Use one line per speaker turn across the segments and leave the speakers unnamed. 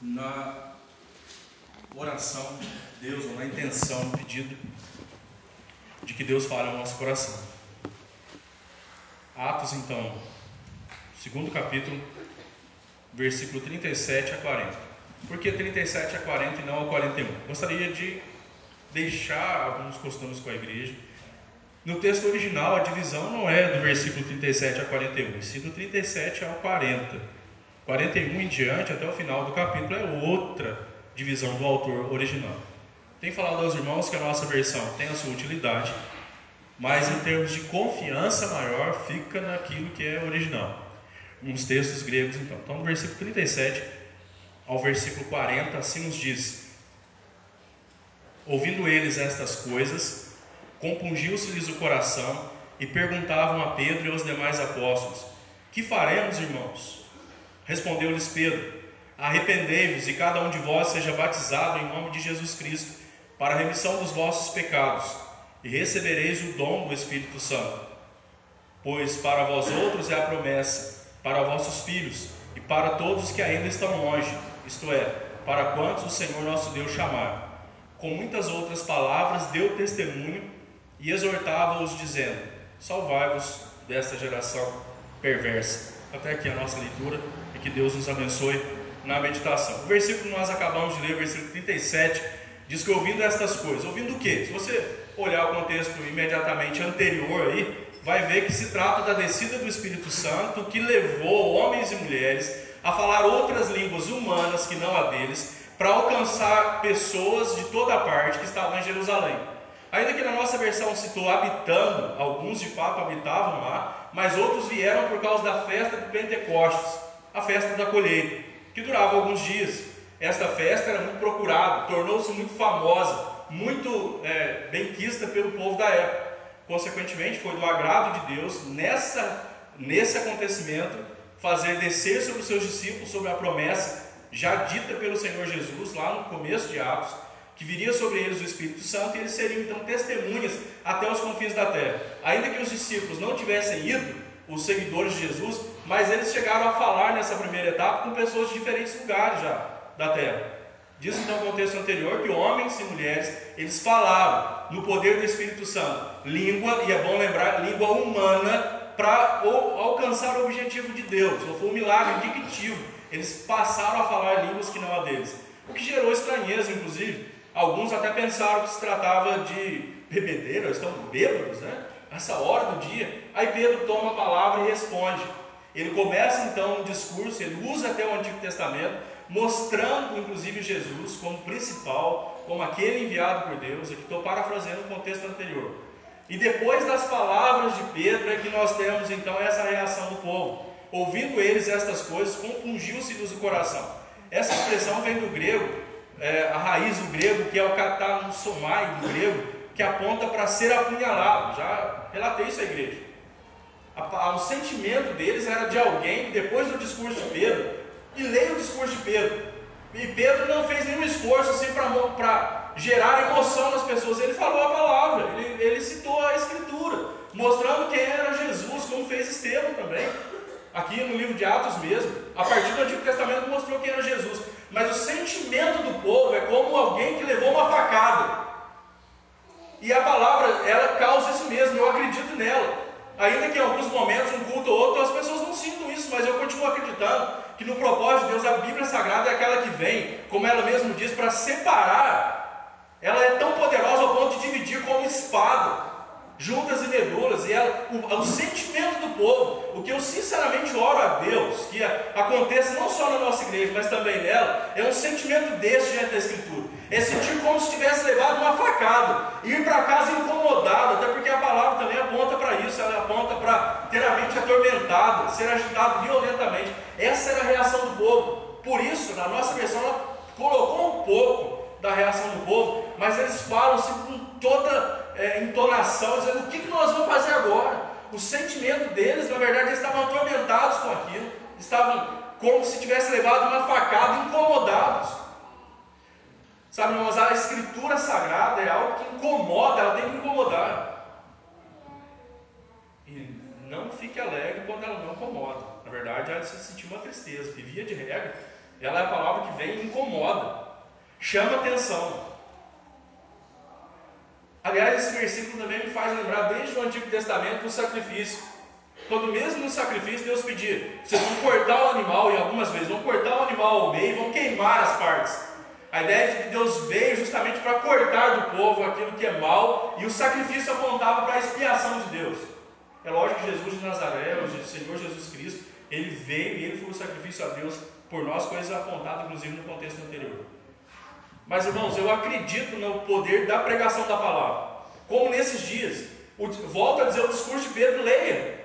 na oração de Deus, ou na intenção, no pedido de que Deus fale ao nosso coração. Atos, então, segundo capítulo, versículo 37 a 40. Por que 37 a 40 e não a 41? Gostaria de deixar alguns costumes com a igreja. No texto original, a divisão não é do versículo 37 a 41, e sim do 37 ao 40. 41 em diante, até o final do capítulo, é outra divisão do autor original. Tem falado aos irmãos que a nossa versão tem a sua utilidade, mas em termos de confiança maior, fica naquilo que é original. Nos textos gregos, então. Então, no versículo 37 ao versículo 40, assim nos diz: Ouvindo eles estas coisas, compungiu-se-lhes o coração e perguntavam a Pedro e aos demais apóstolos: Que faremos, irmãos? Respondeu-lhes Pedro: Arrependei-vos e cada um de vós seja batizado em nome de Jesus Cristo, para a remissão dos vossos pecados, e recebereis o dom do Espírito Santo. Pois para vós outros é a promessa, para vossos filhos e para todos que ainda estão longe, isto é, para quantos o Senhor nosso Deus chamar. Com muitas outras palavras deu testemunho e exortava-os, dizendo: Salvai-vos desta geração perversa. Até aqui a nossa leitura que Deus nos abençoe na meditação. O versículo que nós acabamos de ler, o versículo 37, diz que ouvindo estas coisas, ouvindo o que? Se você olhar o contexto imediatamente anterior aí, vai ver que se trata da descida do Espírito Santo que levou homens e mulheres a falar outras línguas humanas que não a deles, para alcançar pessoas de toda parte que estavam em Jerusalém. Ainda que na nossa versão citou habitando, alguns de fato habitavam lá, mas outros vieram por causa da festa de Pentecostes, a festa da colheita, que durava alguns dias. Esta festa era muito procurada, tornou-se muito famosa, muito é, benquista pelo povo da época. Consequentemente, foi do agrado de Deus, nessa, nesse acontecimento, fazer descer sobre os seus discípulos sobre a promessa já dita pelo Senhor Jesus lá no começo de Atos, que viria sobre eles o Espírito Santo e eles seriam então testemunhas até os confins da terra. Ainda que os discípulos não tivessem ido, os seguidores de Jesus, mas eles chegaram a falar nessa primeira etapa com pessoas de diferentes lugares já da terra. Diz então o contexto anterior que homens e mulheres, eles falaram no poder do Espírito Santo, língua, e é bom lembrar, língua humana, para alcançar o objetivo de Deus. Ou foi um milagre indicativo. Eles passaram a falar línguas que não a deles. O que gerou estranheza, inclusive, Alguns até pensaram que se tratava de bebedeira, estão bêbados, né? Essa hora do dia. Aí Pedro toma a palavra e responde. Ele começa então um discurso, ele usa até o Antigo Testamento, mostrando inclusive Jesus como principal, como aquele enviado por Deus. Aqui estou parafraseando o contexto anterior. E depois das palavras de Pedro é que nós temos então essa reação do povo. Ouvindo eles estas coisas, compungiu-se-lhes o coração. Essa expressão vem do grego é, a raiz do grego, que é o katansomai do grego, que aponta para ser apunhalado. Já relatei isso à igreja. O sentimento deles era de alguém que, depois do discurso de Pedro, e leia o discurso de Pedro. E Pedro não fez nenhum esforço assim para gerar emoção nas pessoas. Ele falou a palavra, ele, ele citou a Escritura, mostrando quem era Jesus, como fez Estevão também. Aqui no livro de Atos mesmo, a partir do Antigo Testamento mostrou quem era Jesus. Mas o sentimento do povo é como alguém que levou uma facada. E a palavra, ela causa isso mesmo, eu acredito nela. Ainda que em alguns momentos, um culto ou outro, as pessoas não sintam isso, mas eu continuo acreditando que no propósito de Deus, a Bíblia Sagrada é aquela que vem, como ela mesmo diz, para separar. Ela é tão poderosa ao ponto de dividir como espada juntas e medulas, e ela, o, o, sentimento do povo, o que eu sinceramente oro a Deus, que aconteça não só na nossa igreja, mas também nela, é um sentimento desse diante da Escritura. É sentir como se tivesse levado uma facada, ir para casa incomodado, até porque a palavra também aponta para isso, ela aponta para ter a mente atormentada, ser agitado violentamente. Essa era a reação do povo. Por isso, na nossa versão, ela colocou um pouco da reação do povo, mas eles falam assim com toda é, entonação, dizendo o que, que nós vamos fazer agora. O sentimento deles, na verdade, eles estavam atormentados com aquilo, estavam como se tivesse levado uma facada, incomodados. Sabe, irmãos, a escritura sagrada é algo que incomoda, ela tem que incomodar. E não fique alegre quando ela não incomoda. Na verdade, ela se sentiu uma tristeza, que via de regra, Ela é a palavra que vem e incomoda, chama atenção. Aliás, esse versículo também me faz lembrar desde o Antigo Testamento do sacrifício. Quando mesmo no sacrifício Deus pedia, vocês vão cortar o animal, e algumas vezes vão cortar o animal ao meio vão queimar as partes. A ideia de que Deus veio justamente para cortar do povo aquilo que é mal, e o sacrifício apontava para a expiação de Deus. É lógico que Jesus de Nazaré, o Senhor Jesus Cristo, ele veio e ele foi o sacrifício a Deus por nós, coisas apontadas inclusive no contexto anterior. Mas irmãos, eu acredito no poder da pregação da palavra. Como nesses dias, volta a dizer o discurso de Pedro, leia.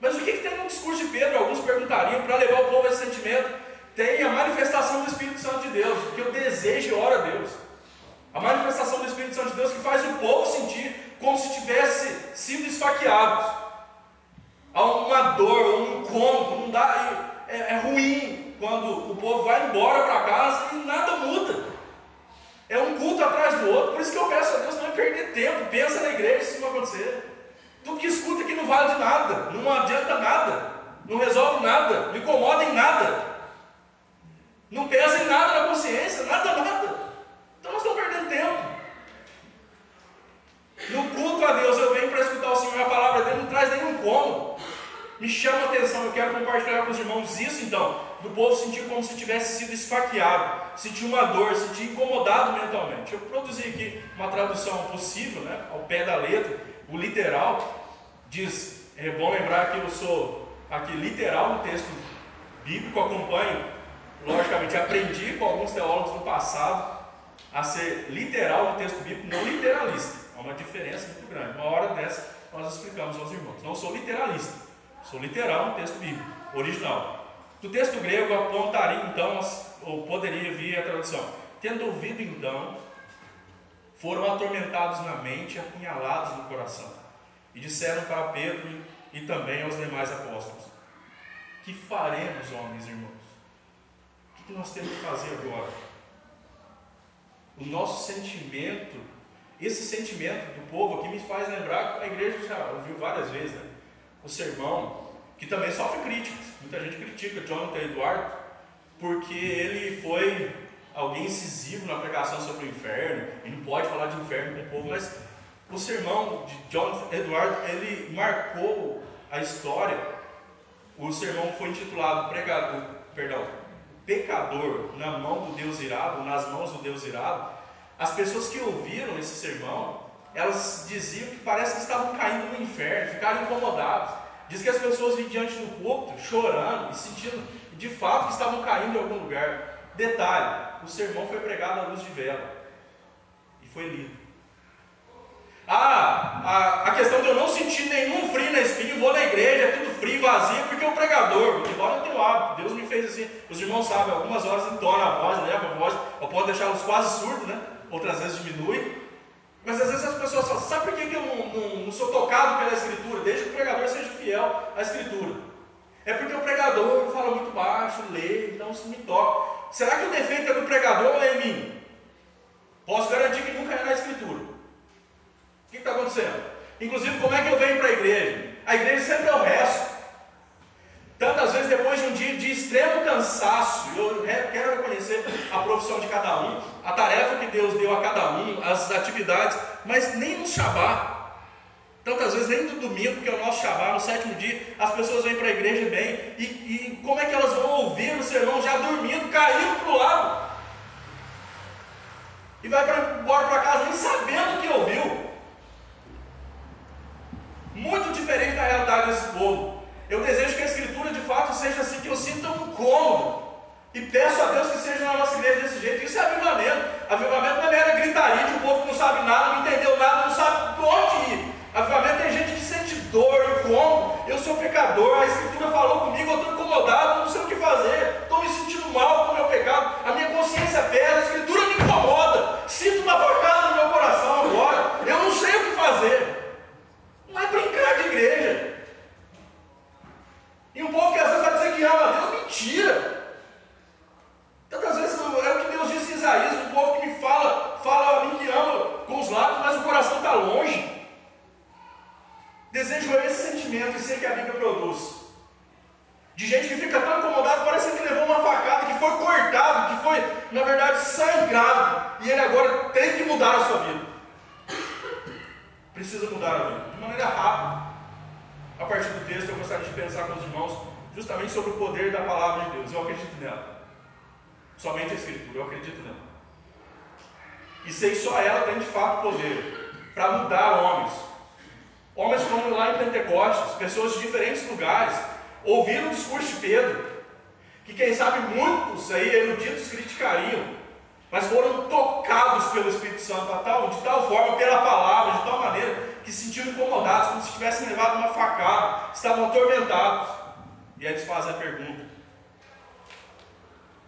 Mas o que, que tem no discurso de Pedro? Alguns perguntariam para levar o povo a esse sentimento. Tem a manifestação do Espírito Santo de Deus, que eu desejo e oro a Deus. A manifestação do Espírito Santo de Deus que faz o povo sentir como se tivesse sido esfaqueados. Há uma dor, um incômodo, não dá, é, é ruim quando o povo vai embora para casa e nada muda. É um culto atrás do outro, por isso que eu peço a Deus não perder tempo. Pensa na igreja se isso não acontecer. Tudo que escuta aqui não vale de nada, não adianta nada, não resolve nada, não incomoda em nada, não pesa em nada na consciência, nada, nada. Então nós estamos perdendo tempo. No culto a Deus eu venho para escutar o Senhor, a palavra dele não traz nenhum incômodo. Me chama a atenção, eu quero compartilhar com os irmãos isso então, do povo sentir como se tivesse sido esfaqueado, sentir uma dor, sentir incomodado mentalmente. Eu produzi aqui uma tradução possível, né, ao pé da letra, o literal diz, é bom lembrar que eu sou aqui literal no texto bíblico, acompanho, logicamente aprendi com alguns teólogos no passado a ser literal no texto bíblico, não literalista. Há uma diferença muito grande. Uma hora dessa nós explicamos aos irmãos. Não sou literalista. Sou literal no texto bíblico, original. Do texto grego apontaria então, ou poderia vir a tradução. Tendo ouvido então, foram atormentados na mente, apunhalados no coração. E disseram para Pedro e também aos demais apóstolos: Que faremos, homens e irmãos? O que nós temos que fazer agora? O nosso sentimento, esse sentimento do povo aqui me faz lembrar que a igreja já ouviu várias vezes, né? o sermão, que também sofre críticas. Muita gente critica Jonathan Edwards porque ele foi alguém incisivo na pregação sobre o inferno e não pode falar de inferno com o povo, mas o sermão de Jonathan Edwards ele marcou a história. O sermão foi intitulado pregador, perdão, pecador na mão do Deus irado, nas mãos do Deus irado. As pessoas que ouviram esse sermão elas diziam que parece que estavam caindo no inferno, ficaram incomodados. Diz que as pessoas vinham diante do púlpito chorando e sentindo de fato que estavam caindo em algum lugar. Detalhe: o sermão foi pregado à luz de vela e foi lido. Ah, a, a questão de eu não sentir nenhum frio na espinha, vou na igreja, é tudo frio, vazio, porque o pregador, embora eu tenha o hábito, Deus me fez assim, os irmãos sabem, algumas horas entona a voz, leva a voz, ou pode deixá-los quase surdos, né? Outras vezes diminui, mas às vezes as pessoas falam, sabe por que, eu não, não, não sou tocado pela Escritura? Que o pregador fiel à Escritura. É porque o pregador fala muito baixo, lê, então isso me toca. Será que o defeito é do pregador ou é em mim? Posso garantir que nunca é na Escritura. O que está acontecendo? Inclusive, como é que eu venho para a igreja? A igreja sempre é o resto. Tantas vezes depois de um dia de extremo cansaço, eu quero reconhecer a profissão de cada um, a tarefa que Deus deu a cada um, as atividades, mas nem no Shabá, tantas vezes nem no domingo, que é o nosso Shabá, no sétimo dia, as pessoas vêm para a igreja bem, e, e como é que elas vão ouvir o sermão já dormindo, caindo para o lado, e vai embora para casa nem sabendo o que ouviu. Muito diferente da realidade desse povo. Eu desejo que a Escritura de fato seja assim, que eu sinta um cômodo. E peço a Deus que seja na nossa igreja desse jeito. Isso é avivamento. Avivamento não é mera gritaria de um povo que não sabe nada, não entendeu nada, não sabe de onde ir. Avivamento é gente que sente dor, incômodo. Eu sou pecador, a Escritura falou comigo, eu estou incomodado, não sei o que fazer. Estou me sentindo mal com o meu pecado. A minha consciência pesa, a Escritura me incomoda. Sinto uma facada no meu coração agora. Eu não sei o que fazer. Não é brincar de igreja. E um povo que às vezes vai dizer que ama a Deus, mentira. Tantas vezes é o que Deus disse em Isaías, um povo que me fala, fala a mim que ama com os lábios, mas o coração está longe. Desejo esse sentimento e sei que a Bíblia produz. De gente que fica tão incomodada, parecendo que na verdade, sangrado. E ele agora tem que mudar a sua vida. Precisa mudar a vida. De maneira rápida. A partir do texto, eu gostaria de pensar com os irmãos justamente sobre o poder da palavra de Deus. Eu acredito nela. Somente a Escritura, eu acredito nela. E sei que só ela tem de fato poder para mudar homens. Homens como lá em Pentecostes, pessoas de diferentes lugares, ouviram o discurso de Pedro, que quem sabe muitos aí eruditos criticariam, mas foram tocados pelo Espírito Santo tal, de tal forma, pela palavra, de tal maneira, que se sentiram incomodados, como se tivessem levado uma facada, estavam atormentados. E aí eles fazem a pergunta: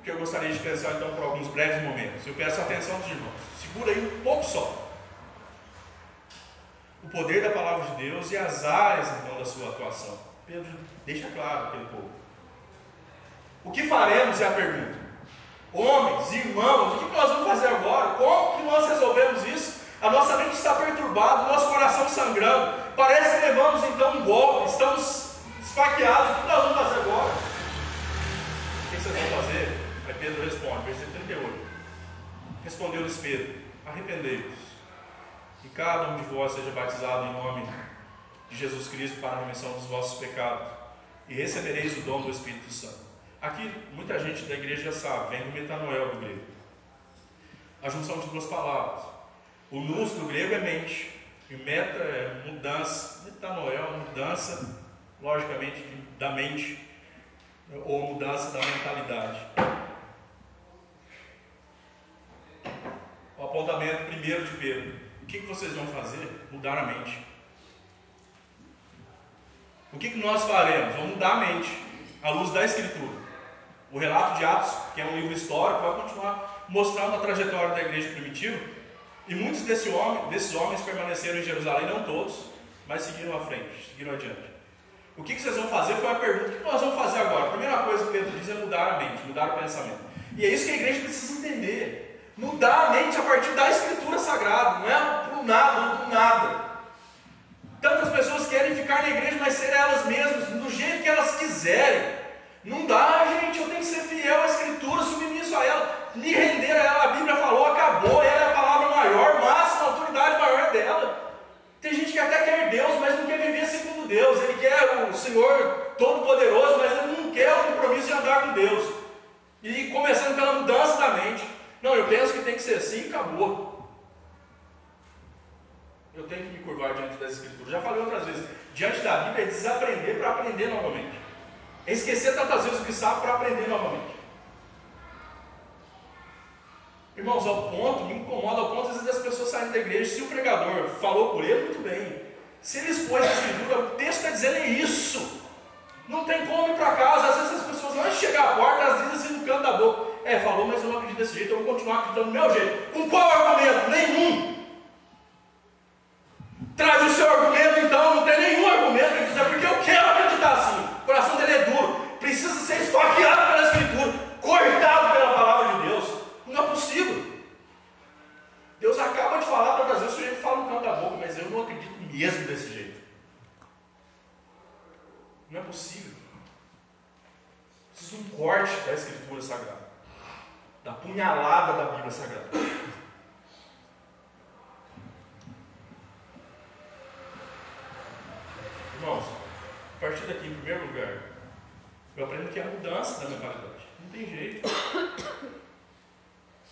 que eu gostaria de pensar então por alguns breves momentos. Eu peço a atenção dos irmãos. Segura aí um pouco só. O poder da palavra de Deus e as áreas então da sua atuação. Pedro deixa claro aquele povo. O que faremos é a pergunta. Homens, irmãos, o que nós vamos fazer agora? Como que nós resolvemos isso? A nossa mente está perturbada, o nosso coração sangrando. Parece que levamos então um golpe, estamos esfaqueados. O que nós vamos fazer agora? O que vocês vão fazer? Pedro responde, versículo 38. Respondeu-lhes Pedro: Arrependei-vos, e cada um de vós seja batizado em nome de Jesus Cristo para a remissão dos vossos pecados, e recebereis o dom do Espírito Santo. Aqui, muita gente da igreja já sabe, vem do metanoel do grego. A junção de duas palavras. O nous do grego é mente, e meta é mudança. Metanoel, mudança, logicamente, da mente, ou mudança da mentalidade. Apontamento primeiro de Pedro. O que, que vocês vão fazer? Mudar a mente. O que, que nós faremos? Vamos mudar a mente, à luz da Escritura. O relato de Atos, que é um livro histórico, vai continuar mostrando a trajetória da igreja primitiva. E muitos desse homem, desses homens permaneceram em Jerusalém, não todos, mas seguiram à frente, seguiram adiante. O que, que vocês vão fazer foi a pergunta: o que nós vamos fazer agora? A primeira coisa que Pedro diz é mudar a mente, mudar o pensamento. E é isso que a igreja precisa entender mudar a mente a partir da escritura sagrada, não é por nada ou por nada. Tantas pessoas querem ficar na igreja, mas ser elas mesmas, do jeito que elas quiserem. Não dá, gente, eu tenho que ser fiel à escritura, submisso a ela, me render a ela. A Bíblia falou, acabou, ela é a palavra maior, máxima, autoridade maior é dela. Tem gente que até quer Deus, mas não quer viver segundo Deus. Ele quer o Senhor Todo-Poderoso, mas ele não quer o compromisso de andar com Deus. E começando pela mudança da mente. Não, eu penso que tem que ser assim e acabou. Eu tenho que me curvar diante das Escrituras. Já falei outras vezes. Diante da Bíblia é desaprender para aprender novamente. É esquecer tantas vezes o que sabe para aprender novamente. Irmãos, ao ponto, me incomoda ao ponto às vezes das pessoas saírem da igreja. Se o pregador falou por ele, muito bem. Se ele expôs a escritura, o texto está dizendo é isso. Não tem como ir para casa. Às vezes as pessoas, antes de chegar à porta, elas dizem assim no canto da boca. É, falou, mas eu não acredito desse jeito, eu vou continuar acreditando do meu jeito. Com qual argumento? Nenhum. Traz o seu argumento, então, não tem nenhum argumento. Ele diz, é porque eu quero acreditar assim. O coração dele é duro. Precisa ser esfaqueado pela Escritura, cortado pela palavra de Deus. Não é possível. Deus acaba de falar para vezes, o sujeito fala no canto da boca, mas eu não acredito mesmo desse jeito. Não é possível. Precisa um corte da Escritura Sagrada da punhalada da Bíblia Sagrada. Irmãos, a partir daqui, em primeiro lugar, eu aprendo que é a mudança da mentalidade. Não tem jeito.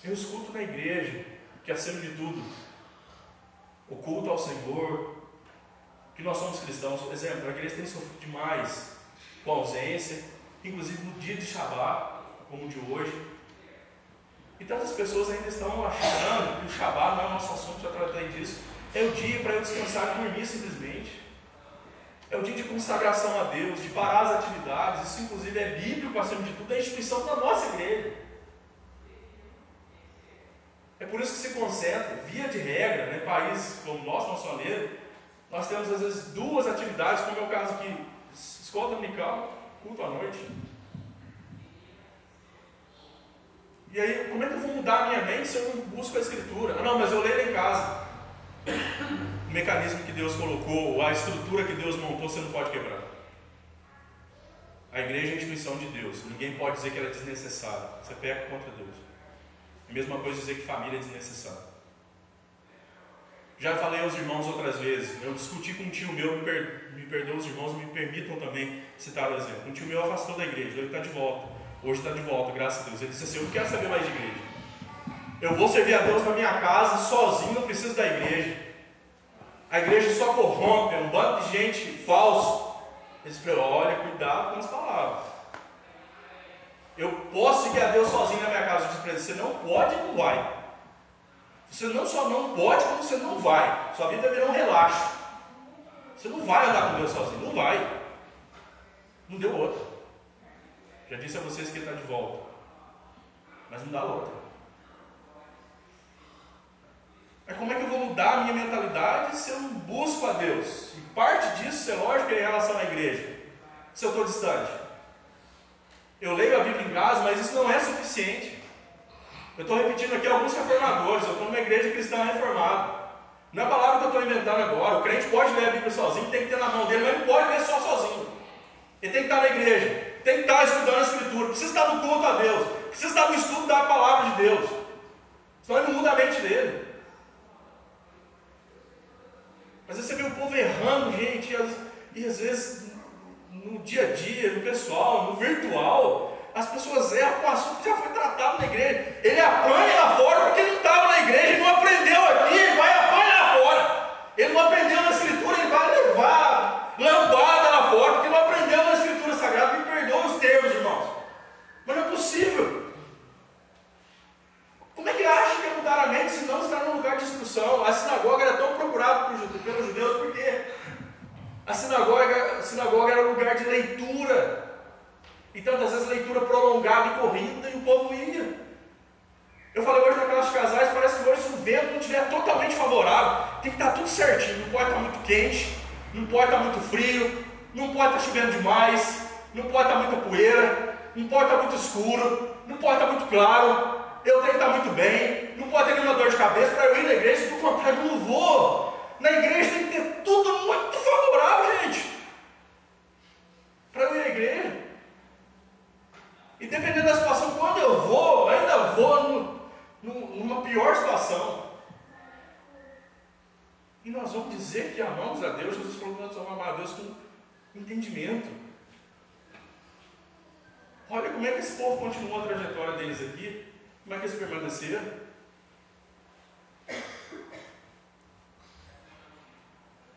Eu escuto na igreja que, acima de tudo, o culto ao Senhor, que nós somos cristãos. Por exemplo, a igreja tem sofrido demais com ausência, inclusive no dia de Shabat, como o de hoje. E tantas pessoas ainda estão achando que o Shabbat não é o nosso assunto, já tratei disso. É o dia para eu descansar e dormir simplesmente. É o dia de consagração a Deus, de parar as atividades. Isso, inclusive, é bíblico, acima de tudo, é a instituição da nossa igreja. É por isso que se concentra, via de regra, né, países como o nosso, maçoneiro, nós temos às vezes duas atividades, como é o caso aqui, escola dominical, culto à noite. E aí, como é que eu vou mudar a minha mente se eu não busco a escritura? Ah, não, mas eu leio em casa. O mecanismo que Deus colocou, a estrutura que Deus montou, você não pode quebrar. A igreja é a instituição de Deus. Ninguém pode dizer que ela é desnecessária. Você peca contra Deus. É a mesma coisa dizer que família é desnecessária. Já falei aos irmãos outras vezes. Eu discuti com um tio meu, me, per, me os irmãos, me permitam também citar o exemplo. Um tio meu afastou da igreja, ele está de volta. Hoje está de volta, graças a Deus. Ele disse assim: Eu não quero saber mais de igreja. Eu vou servir a Deus na minha casa, sozinho, não preciso da igreja. A igreja só corrompe, é um bando de gente falso. Ele disse: Olha, cuidado com as palavras. Eu posso seguir a Deus sozinho na minha casa. Eu disse para ele: Você não pode e não vai. Você não só não pode, como você não vai. Sua vida virar um relaxo. Você não vai andar com Deus sozinho, não vai. Não deu outra. Já disse a vocês que ele está de volta. Mas não dá outra. Mas como é que eu vou mudar a minha mentalidade se eu não busco a Deus? E parte disso, é lógico, é em relação à igreja. Se eu estou distante. Eu leio a Bíblia em casa, mas isso não é suficiente. Eu estou repetindo aqui alguns reformadores. Eu estou numa igreja cristã reformada. Não é a palavra que eu estou inventando agora. O crente pode ler a Bíblia sozinho, tem que ter na mão dele, mas não pode ler só sozinho. Ele tem que estar na igreja, tem que estar estudando a Escritura, precisa estar no culto a Deus, precisa estar no estudo da palavra de Deus. Senão ele não muda a mente dele. Mas você vê o povo errando, gente, e às vezes no dia a dia, no pessoal, no virtual, as pessoas erram com o assunto que já foi tratado na igreja. Ele apanha lá fora porque ele não estava na igreja, ele não aprendeu aqui, ele vai apanhar lá fora. Ele não aprendeu na escritura, ele vai levar lambada lá fora, porque não aprendeu na escritura sagrada. Me perdoa os termos, irmãos. Mas não é possível. Como é que acha que é mudar a mente se não está num lugar de instrução? A sinagoga era tão procurada pelos judeus porque a sinagoga, a sinagoga era lugar de leitura. E tantas vezes leitura prolongada e corrida e o povo ia. Eu falei hoje na classe de casais, parece que hoje se o vento não estiver totalmente favorável, tem que estar tudo certinho. Não pode estar muito quente, não pode estar muito frio, não pode estar chovendo demais, não pode estar muita poeira, não pode estar muito escuro, não pode estar muito claro. Eu tenho que estar muito bem, não pode ter nenhuma dor de cabeça para eu ir na igreja, se do contrário, não vou. Na igreja tem que ter tudo muito favorável, gente. Para eu ir à igreja. E dependendo da situação, quando eu vou, ainda vou no, no, numa pior situação. E nós vamos dizer que amamos a Deus, Jesus falou que nós vamos amar a Deus com entendimento. Olha como é que esse povo continuou a trajetória deles aqui, como é que eles permaneceram.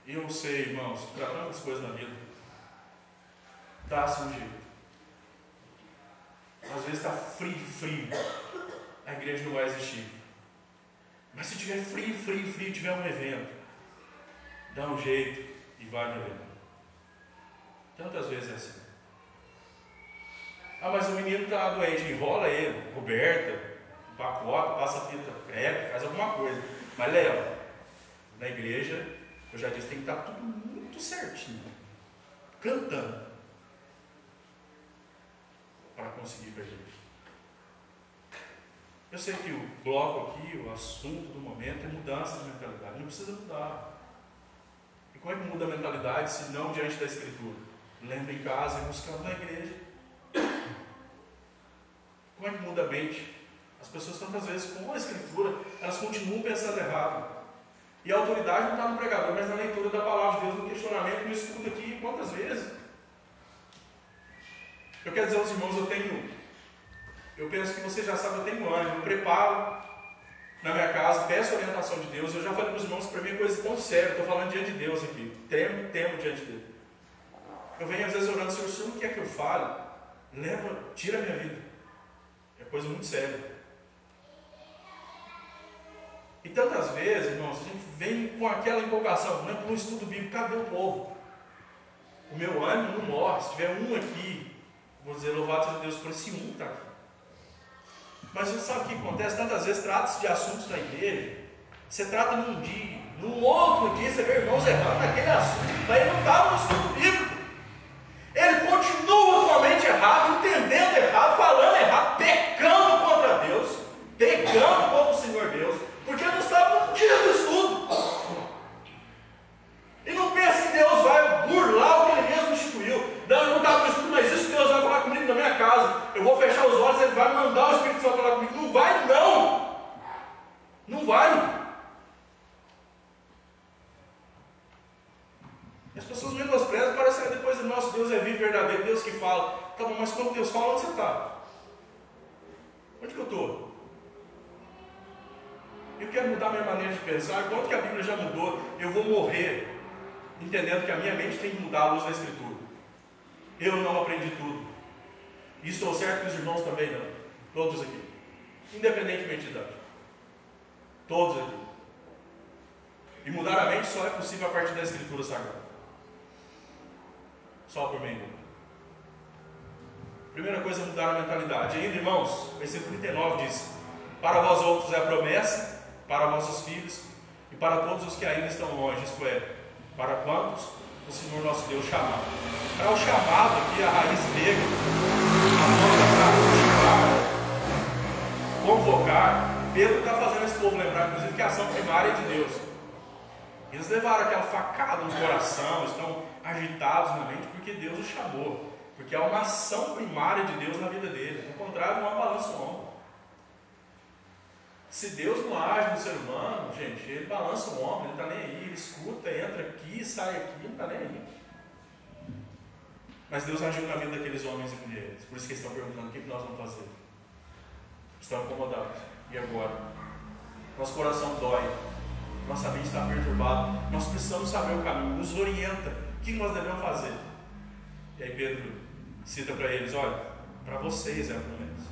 Eu sei, irmãos, para tantas coisas na vida, dá-se um jeito. Às vezes está frio, frio. A igreja não vai existir. Mas se tiver frio, frio, frio, tiver um evento, dá um jeito e vai no evento. Tantas vezes é assim. Ah, mas o menino está doente, enrola ele, coberta, pacota, passa fita crepe, faz alguma coisa. Mas leva. Na igreja, eu já disse, tem que estar tudo muito certinho. Cantando para conseguir perder. Eu sei que o bloco aqui, o assunto do momento é mudança de mentalidade. Não precisa mudar. E como é que muda a mentalidade se não diante da Escritura? Lendo em casa e buscando na igreja. Como é que muda a mente? As pessoas tantas vezes com a Escritura, elas continuam pensando errado. E a autoridade não está no pregador, mas na leitura da palavra de Deus, no questionamento, no estudo aqui, quantas vezes? Eu quero dizer aos irmãos, eu tenho, eu penso que você já sabe, eu tenho ânimo, eu preparo na minha casa, peço orientação de Deus. Eu já falei para os irmãos, para mim é coisa tão séria, estou falando diante de Deus aqui, temo, temo diante dele. Eu venho às vezes orando, Senhor, o Senhor não quer que eu fale? Leva, tira a minha vida. É coisa muito séria. E tantas vezes, irmãos, a gente vem com aquela empolgação, é para um estudo bíblico, cadê o povo? O meu ânimo não morre. Se tiver um aqui Vou dizer, louvado seja Deus por esse um está aqui. Mas você sabe o que acontece? Tantas vezes trata-se de assuntos na igreja. Você trata num dia, num outro dia você vê irmãos errando naquele assunto, mas ele não estava no estudo bíblico. Ele continua com a mente errada, entendendo errado, Pecando contra o Senhor Deus, porque não estava um dia do estudo. E não pensa que Deus vai burlar o que ele mesmo instituiu. Não, eu não estava no estudo, mas isso Deus vai falar comigo na minha casa. Eu vou fechar os olhos, ele vai mandar o Espírito Santo falar comigo. Não vai, não. Não vai. As pessoas menosprezam, parece que depois o nosso Deus é vivo, verdadeiro, Deus que fala. Tá bom, mas quando Deus fala, onde você está? Onde que eu estou? Eu quero mudar minha maneira de pensar. Quanto que a Bíblia já mudou? Eu vou morrer entendendo que a minha mente tem que mudar a luz da Escritura. Eu não aprendi tudo. E estou certo que os irmãos também não. Todos aqui. Independentemente de idade. Todos aqui. E mudar a mente só é possível a partir da Escritura Sagrada. Só por meio. Primeira coisa é mudar a mentalidade. E ainda, irmãos, versículo 39 diz: Para vós outros é a promessa, para vossos filhos e para todos os que ainda estão longe, isto é, para quantos o Senhor nosso Deus chamar. Para o chamado aqui, a raiz grega, a para chamar, convocar. Pedro está fazendo esse povo lembrar, inclusive, que a ação primária é de Deus. Eles levaram aquela facada no coração, estão agitados na mente porque Deus os chamou. Porque há uma ação primária de Deus na vida deles. No contrário, não há balanço ombro. Se Deus não age no ser humano, gente, ele balança o ombro, ele está nem aí, ele escuta, entra aqui, sai aqui, não está nem aí. Mas Deus agiu na vida daqueles homens e mulheres. Por isso que eles estão perguntando o que nós vamos fazer. Estão incomodados. E agora? Nosso coração dói. Nossa mente está perturbada. Nós precisamos saber o caminho. Nos orienta. O que nós devemos fazer? E aí Pedro cita para eles: olha, para vocês é a promessa.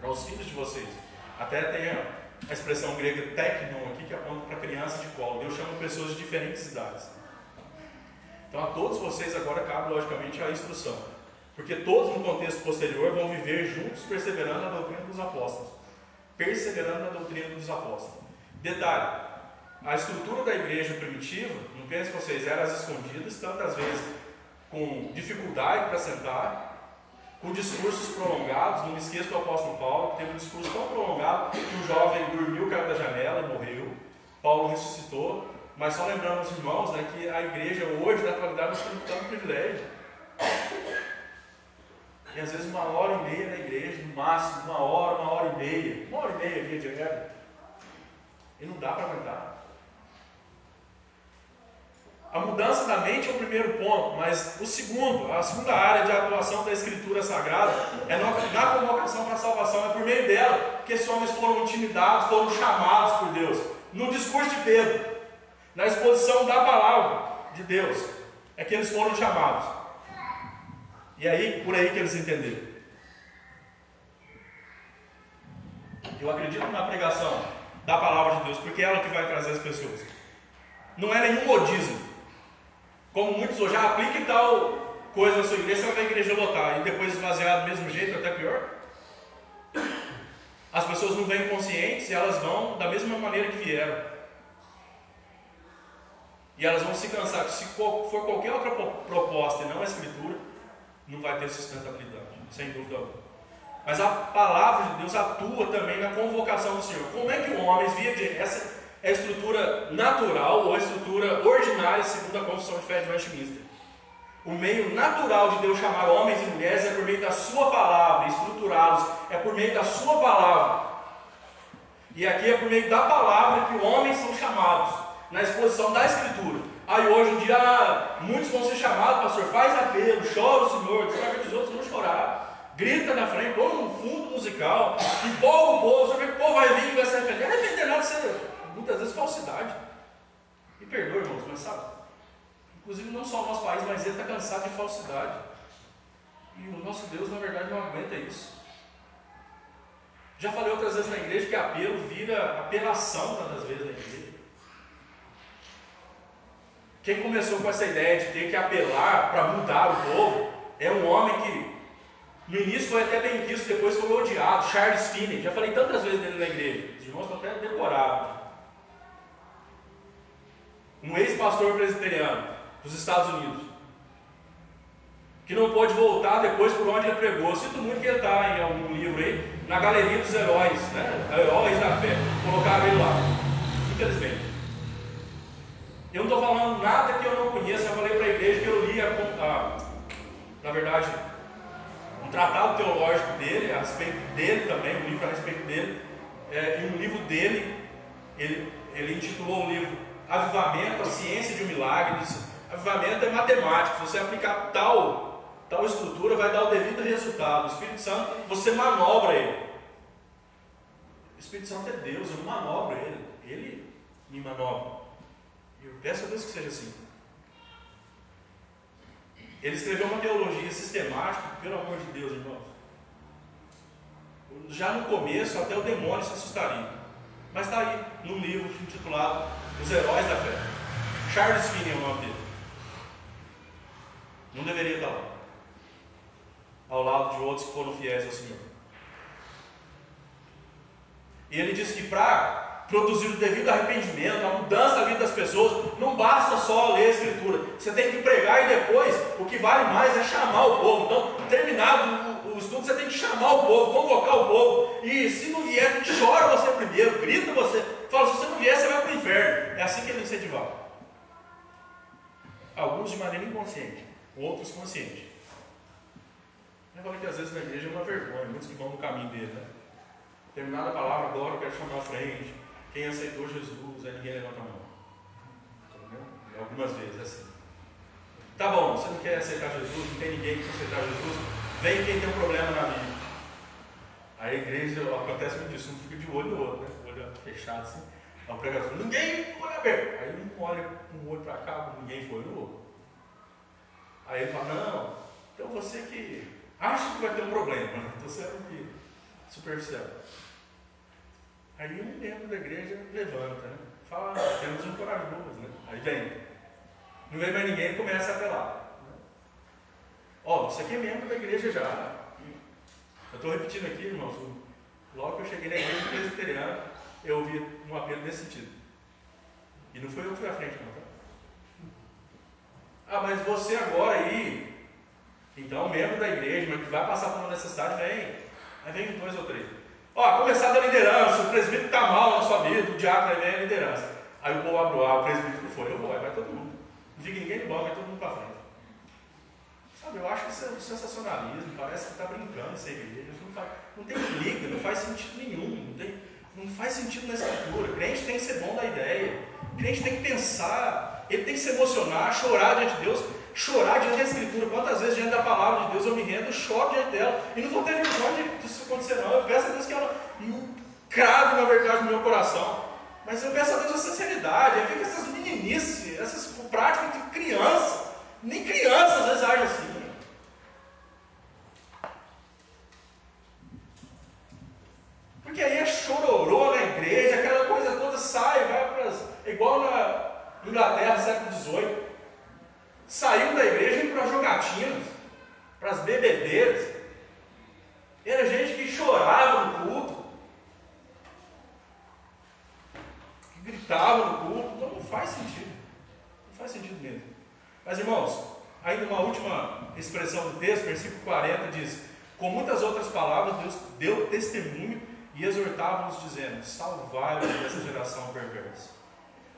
Para os filhos de vocês. Até tem a, expressão grega technon aqui que aponta para criança de colo. Deus chama pessoas de diferentes idades. Então a todos vocês agora cabe logicamente a instrução. Porque todos no contexto posterior vão viver juntos perseverando na doutrina dos apóstolos. Perseverando na doutrina dos apóstolos. Detalhe, a estrutura da igreja primitiva, não pense vocês, era as escondidas, tantas vezes com dificuldade para sentar, com discursos prolongados. Não me esqueço do apóstolo Paulo, que teve um discurso tão prolongado que o jovem dormiu, caiu da janela e morreu. Paulo ressuscitou. Mas só lembrando os irmãos né, que a igreja hoje, na atualidade, nós temos tanto privilégio. E às vezes uma hora e meia na igreja, no máximo, uma hora, uma hora e meia, uma hora e meia via diária. E não dá para aguentar. A mudança da mente é o primeiro ponto, mas o segundo, a segunda área de atuação da Escritura Sagrada é na convocação para a salvação, é por meio dela que esses homens foram intimidados, foram chamados por Deus. No discurso de Pedro, na exposição da palavra de Deus, é que eles foram chamados. E aí, por aí que eles entenderam. Eu acredito na pregação da palavra de Deus, porque é ela que vai trazer as pessoas. Não é nenhum modismo. Como muitos hoje, ah, aplique tal coisa na sua igreja, você vai a igreja lotar e depois esvaziar do mesmo jeito, até pior. As pessoas não vêm conscientes e elas vão da mesma maneira que vieram. E elas vão se cansar que se for qualquer outra proposta e não a escritura, não vai ter sustentabilidade, sem dúvida alguma. Mas a palavra de Deus atua também na convocação do Senhor. Como é que o homem, via de essa é a estrutura natural ou a estrutura ordinária segundo a Confissão de Fé de Westminster. O meio natural de Deus chamar homens e mulheres é por meio da sua palavra, estruturá-los é por meio da sua palavra. E aqui é por meio da palavra que homens são chamados, na exposição da Escritura. Aí hoje em dia muitos vão ser chamados, pastor, faz apelo, chora o Senhor, que os outros vão chorar. Grita na frente, põe um fundo musical, empolga o povo, vê que o povo vai vir e vai se arrepender. Não vai arrepender nada, você muitas vezes falsidade. Me perdoe, irmãos, mas sabe? Inclusive não só o nosso país, mas ele está cansado de falsidade. E o nosso Deus, na verdade, não aguenta isso. Já falei outras vezes na igreja que apelo vira apelação tantas vezes na igreja. Quem começou com essa ideia de ter que apelar para mudar o povo é um homem que no início foi até bem visto, depois foi odiado, Charles Finney. Já falei tantas vezes dele na igreja. Os irmãos estão até decorados um ex-pastor presbiteriano dos Estados Unidos, que não pôde voltar depois por onde ele pregou. Eu sinto muito que ele está em algum livro aí, na Galeria dos Heróis, né? Heróis da Fé. Colocaram ele lá, infelizmente. Eu não estou falando nada que eu não conheça, eu falei para a igreja que eu li, a, na verdade, um tratado teológico dele, a respeito dele também, um livro a respeito dele, é, e um livro dele, ele, ele intitulou o livro Avivamento, a ciência de um milagre. Avivamento é matemático. Se você aplicar tal tal estrutura vai dar o devido resultado. O Espírito Santo, você manobra ele. O Espírito Santo é Deus, eu não manobro ele. Ele me manobra. Eu peço a Deus que seja assim. Ele escreveu uma teologia sistemática, pelo amor de Deus, irmãos. Já no começo, até o demônio se assustaria. Mas está aí, num livro intitulado Os Heróis da Fé. Charles Finney é o nome dele. Não deveria estar lá. Ao lado de outros que foram fiéis ao Senhor. E ele diz que para produzir o devido arrependimento, a mudança na vida das pessoas, não basta só ler a Escritura. Você tem que pregar e depois o que vale mais é chamar o povo. Então, terminado o, o estudo, você tem que chamar o povo, convocar o povo. E se não vier, chora você primeiro, grita você. Fala, se você não vier, você vai para o inferno. É assim que ele incentivava. Alguns de maneira inconsciente, outros consciente. Eu falei que às vezes na igreja é uma vergonha, muitos que vão no caminho dele, né? Terminada a palavra, agora eu quero chamar a frente. Quem aceitou Jesus, aí ninguém levanta a mão. Entendeu? Algumas vezes é assim. Tá bom, você não quer aceitar Jesus, não tem ninguém que quer aceitar Jesus, vem quem tem um problema na vida. Aí a igreja acontece muito isso, um fica de olho no outro, né? Olho fechado assim. Aí o pregador, ninguém olha aberto. Aí um olha um olho para cá, ninguém foi no outro. Aí ele fala, não, então você que acha que vai ter um problema? Então você é um superficial. Aí um membro da igreja levanta, né? Fala, ah, temos um corajoso, né? Aí vem. Não vem mais ninguém começa a apelar. Né? Ó, você aqui é membro da igreja já. Eu estou repetindo aqui, irmãos. Logo que eu cheguei na igreja presbiteriana, eu ouvi um apelo nesse sentido. E não foi eu que fui à frente, não, tá? Ah, mas você agora aí, então, membro da igreja, mas que vai passar por uma necessidade, vem. Aí vem dois ou três. Ó, começar da liderança, o presbítero está mal na sua vida, o aí vem a liderança. Aí o povo abre o ar, o presbítero foi, eu vou, vai todo mundo. Não fica ninguém no banco, vai todo mundo para frente. Sabe, eu acho que isso é um sensacionalismo, parece que está brincando essa igreja, não, faz, não tem liga, não faz sentido nenhum, não, tem, não faz sentido na escritura. Crente tem que ser bom da ideia, crente tem que pensar, ele tem que se emocionar, chorar diante de Deus, chorar diante da Escritura. Quantas vezes diante da palavra de Deus eu me rendo, choro diante dela. E não vou ter vergonha disso acontecer, não. Eu peço a Deus que ela crave na verdade no meu coração. Mas eu peço a Deus a sinceridade. Aí fica essas meninices, essas práticas de criança. Nem criança às vezes age assim. Porque aí é chororô na igreja, aquela coisa toda sai, vai para igual na Inglaterra, século XVIII saiu da igreja e para jogatinas, para as bebedeiras. Era gente que chorava no culto, que gritava no culto. Então não faz sentido. Não faz sentido mesmo. Mas irmãos, ainda uma última expressão do texto, versículo 40 diz: Com muitas outras palavras, Deus deu testemunho e exortava-os, dizendo: Salvai-vos dessa geração perversa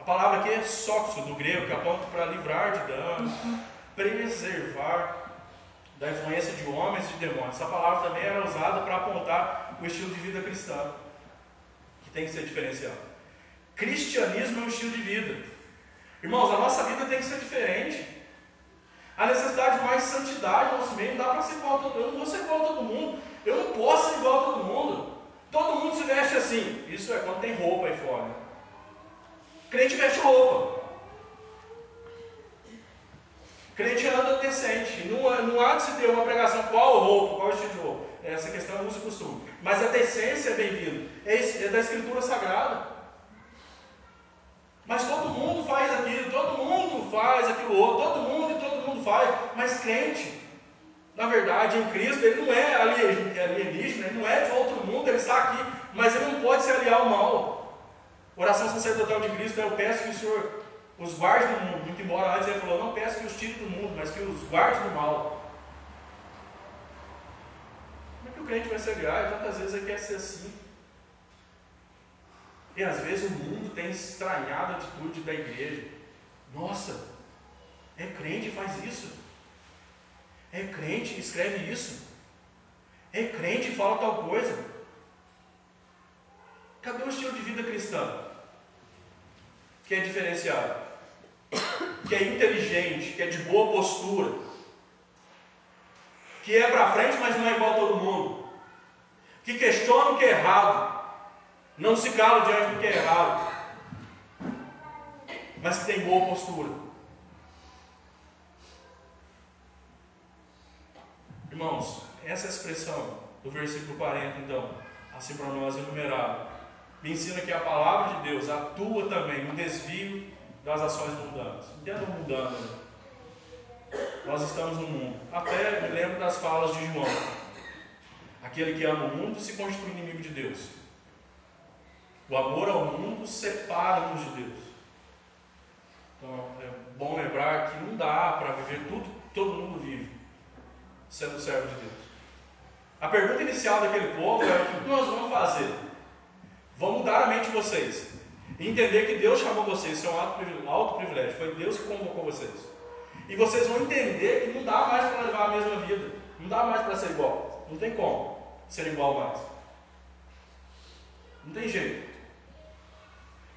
palavra aqui é sócio do grego, que aponta para livrar de dano, preservar da influência de homens e de demônios. Essa palavra também era usada para apontar o estilo de vida cristão, que tem que ser diferenciado. Cristianismo é um estilo de vida. Irmãos, a nossa vida tem que ser diferente. A necessidade de mais santidade no nosso meio, não dá para ser igual a todo mundo. Eu não vou ser igual a todo mundo. Eu não posso ser igual a todo mundo. Todo mundo se veste assim. Isso é quando tem roupa aí fora. Crente veste roupa. Crente anda decente. Não, há de se ter uma pregação qual roupa, qual estilo de roupa. Essa questão é uso e costume. Mas a decência é bem-vinda. É, é da Escritura Sagrada. Mas todo mundo faz aquilo, todo mundo faz aquilo outro, todo mundo e todo mundo faz. Mas crente, na verdade, em Cristo, ele não é alienígena, ele não é de outro mundo, ele está aqui, mas ele não pode se aliar ao mal. Oração sacerdotal de Cristo é: Eu peço que o Senhor os guarde do mundo. Muito embora antes ele falou: Não peço que os tire do mundo, mas que os guarde do mal. Como é que o crente vai se aliar? E tantas vezes ele quer ser assim. E às vezes o mundo tem estranhado a atitude da igreja. Nossa, é crente faz isso. É crente escreve isso. É crente fala tal coisa. Cadê o estilo de vida cristão? Que é diferenciado, que é inteligente, que é de boa postura. que é para frente, mas não é igual a todo mundo, que questiona o que é errado, não se cala diante do que é errado, mas que tem boa postura. Irmãos, essa é expressão do versículo 40, então, assim para nós enumerado, me ensina que a palavra de Deus atua também no desvio das ações mundanas. Entenda o mundano. Né? Nós estamos no mundo. Até me lembro das falas de João. Aquele que ama o mundo se constitui inimigo de Deus. O amor ao mundo separa-nos de Deus. Então é bom lembrar que não dá para viver tudo que todo mundo vive, sendo servo de Deus. A pergunta inicial daquele povo é: o que nós vamos fazer? Vamos mudar a mente de vocês. E entender que Deus chamou vocês, isso é um alto privilégio. Foi Deus que convocou vocês. E vocês vão entender que não dá mais para levar a mesma vida. Não dá mais para ser igual. Não tem como ser igual mais. Não tem jeito.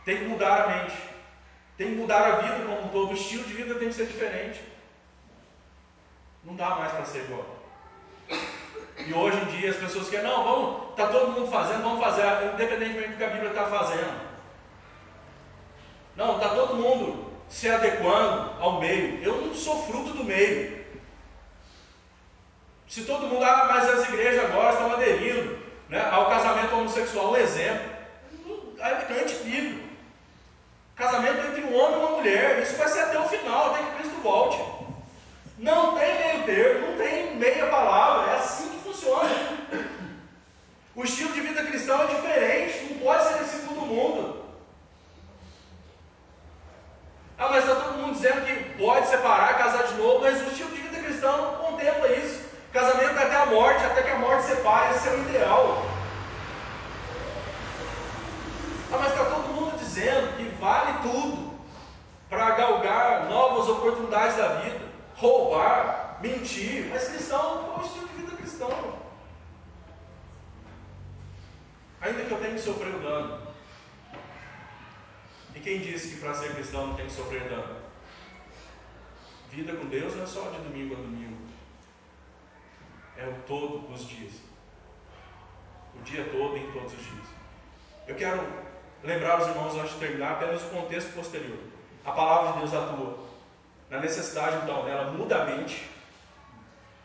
Tem que mudar a mente. Tem que mudar a vida como um todo. O estilo de vida tem que ser diferente. Não dá mais para ser igual. E hoje em dia as pessoas querem, não, vamos, está todo mundo fazendo, vamos fazer, independentemente do que a Bíblia está fazendo. Não, está todo mundo se adequando ao meio. Eu não sou fruto do meio. Se todo mundo, ah, mas as igrejas agora estão aderindo né, ao casamento homossexual, um exemplo. É antibíblico. Casamento entre um homem e uma mulher, isso vai ser até o final, até que Cristo volte. Não tem meio termo, não tem meia palavra, é assim funciona. O estilo de vida cristão é diferente, não pode ser assim todo mundo. Ah, mas está todo mundo dizendo que pode separar, casar de novo, mas o estilo de vida cristão não contempla isso. Casamento até a morte, até que a morte separe, esse é o ideal. Ah, mas está todo mundo dizendo que vale tudo para galgar novas oportunidades da vida roubar, mentir, mas cristão, qual é o estilo de vida cristão? Ainda que eu tenha que sofrer o dano. E quem disse que para ser cristão não tem que sofrer dano? Vida com Deus não é só de domingo a domingo. É o todo dos dias. O dia todo em todos os dias. Eu quero lembrar os irmãos antes de terminar apenas o contexto posterior. A palavra de Deus atua na necessidade, então, ela muda a mente,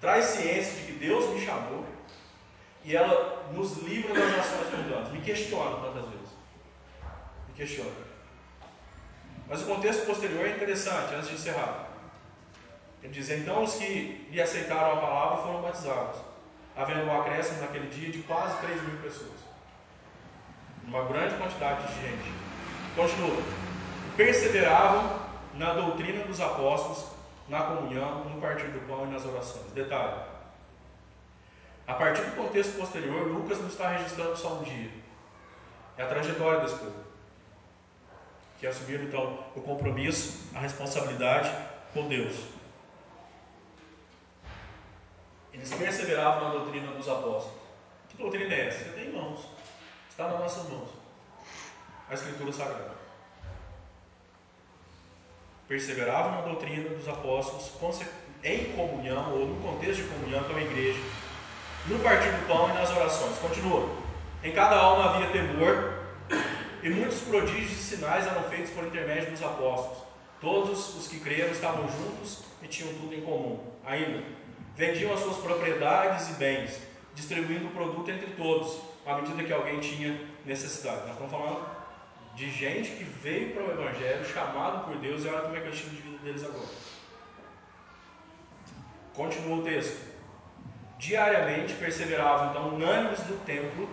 traz ciência de que Deus me chamou e ela nos livra das ações mundanas. Me questiona tantas vezes. Me questiona. Mas o contexto posterior é interessante, antes de encerrar. Ele diz: Então os que lhe aceitaram a palavra foram batizados, havendo um acréscimo naquele dia de quase 3 mil pessoas. Uma grande quantidade de gente. Continua. Perseveravam na doutrina dos apóstolos, na comunhão, no partir do pão e nas orações. Detalhe. A partir do contexto posterior, Lucas não está registrando só um dia. É a trajetória desse povo. Que assumiram então o compromisso, a responsabilidade com Deus. Eles perseveravam na doutrina dos apóstolos. Que doutrina é essa? Você tem mãos. Está nas nossas mãos. A Escritura Sagrada perseveravam na doutrina dos apóstolos, em comunhão, ou no contexto de comunhão com a igreja, no partir do pão e nas orações. Continua. Em cada alma havia temor, e muitos prodígios e sinais eram feitos por intermédio dos apóstolos. Todos os que creram estavam juntos e tinham tudo em comum. Ainda, vendiam as suas propriedades e bens, distribuindo o produto entre todos, à medida que alguém tinha necessidade. Nós estamos falando de gente que veio para o Evangelho, chamado por Deus, e olha como é que é o estilo de vida deles agora. Continua o texto. Diariamente perseveravam então unânimes no templo,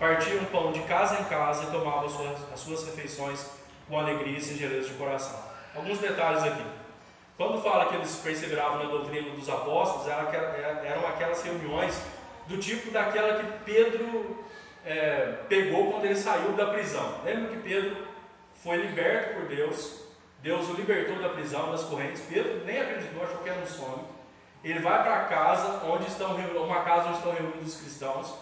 partiam pão de casa em casa e tomavam as suas, as suas refeições com alegria e singeleza de coração. Alguns detalhes aqui. Quando fala que eles perseveravam na doutrina dos apóstolos, eram aquelas reuniões do tipo daquela que Pedro é, pegou quando ele saiu da prisão. Lembra que Pedro foi liberto por Deus, Deus o libertou da prisão, das correntes. Pedro nem acreditou, achou que era um sonho. Ele vai para casa onde estão uma casa onde estão reunidos os cristãos.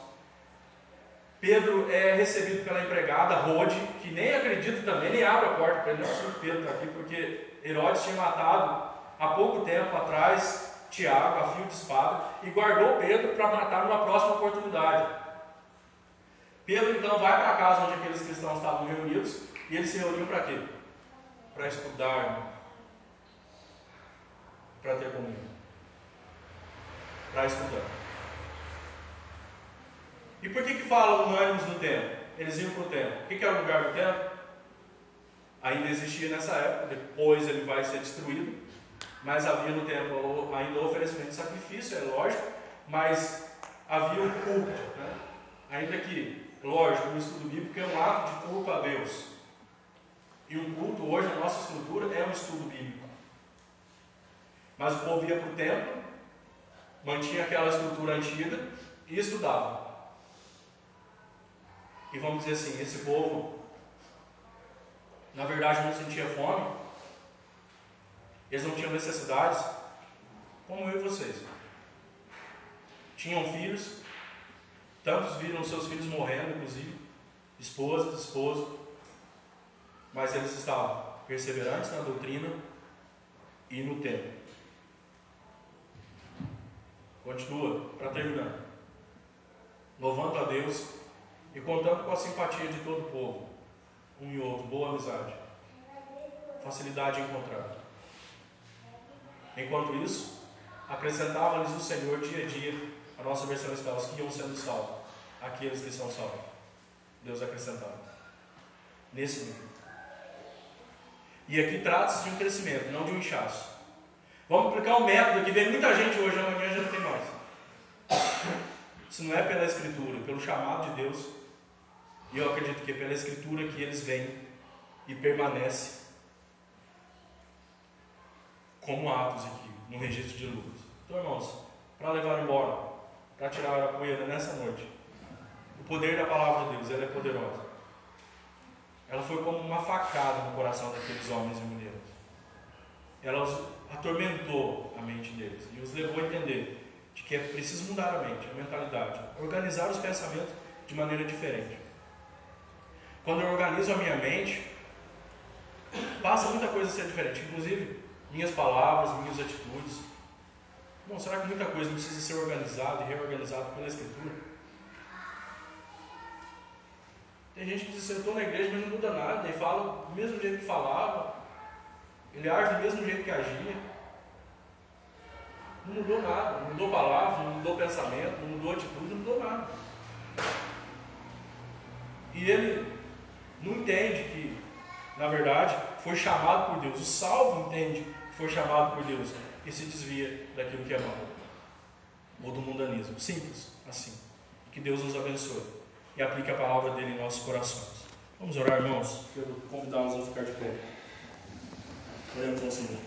Pedro é recebido pela empregada Rode, que nem acredita também, nem abre a porta para ele, não possível Pedro está aqui, porque Herodes tinha matado há pouco tempo atrás Tiago, a fio de espada, e guardou Pedro para matar numa próxima oportunidade. Pedro então vai para a casa onde aqueles cristãos estavam reunidos, e eles se reuniam para quê? Para estudar, para ter comunhão, para estudar. E por que que fala unânimes no templo? Eles iam para o templo. O que, que era o lugar do templo? Ainda existia nessa época, depois ele vai ser destruído, mas havia no templo ainda oferecimento de sacrifício, é lógico, mas havia o culto, né? ainda que, lógico, o estudo bíblico é um ato de culto a Deus. E um culto hoje, na nossa estrutura, é um estudo bíblico. Mas o povo ia para o templo, mantinha aquela estrutura antiga e estudava. E vamos dizer assim, esse povo, na verdade, não sentia fome, eles não tinham necessidades, como eu e vocês. Tinham filhos, tantos viram seus filhos morrendo, inclusive, esposas, esposos, mas eles estavam perseverantes na doutrina e no tempo. Continua, para terminar. Louvando a Deus e contando com a simpatia de todo o povo, um e outro, boa amizade, facilidade em encontrar. Enquanto isso, acrescentava-lhes o Senhor dia a dia, a nossa versão está, os que iam sendo salvos, aqueles que são salvos. Deus acrescentava. Nesse nível. E aqui trata-se de um crescimento, não de um inchaço. Vamos aplicar um método que vem muita gente hoje, amanhã já não tem mais. Se não é pela Escritura, pelo chamado de Deus, e eu acredito que é pela Escritura que eles vêm e permanecem como atos aqui, no registro de Lucas. Então, irmãos, para levar embora, para tirar a poeira nessa noite, poder da palavra de Deus, ela é poderosa. Ela foi como uma facada no coração daqueles homens e mulheres. Ela os atormentou a mente deles e os levou a entender de que é preciso mudar a mente, a mentalidade, organizar os pensamentos de maneira diferente. Quando eu organizo a minha mente, passa muita coisa a ser diferente, inclusive minhas palavras, minhas atitudes. Bom, será que muita coisa precisa ser organizada e reorganizada pela Escritura? Tem gente que eu estou na igreja, mas não muda nada, ele fala do mesmo jeito que falava, ele age do mesmo jeito que agia. Não mudou nada, não mudou palavra, não mudou pensamento, não mudou atitude, não mudou nada. E ele não entende que, na verdade, foi chamado por Deus. O salvo entende que foi chamado por Deus e se desvia daquilo que é mal. Ou do mundanismo. Simples, assim. Que Deus nos abençoe e aplique a palavra dele em nossos corações. Vamos orar, irmãos. Quero convidá-los a ficar de pé. Oremos ao Senhor.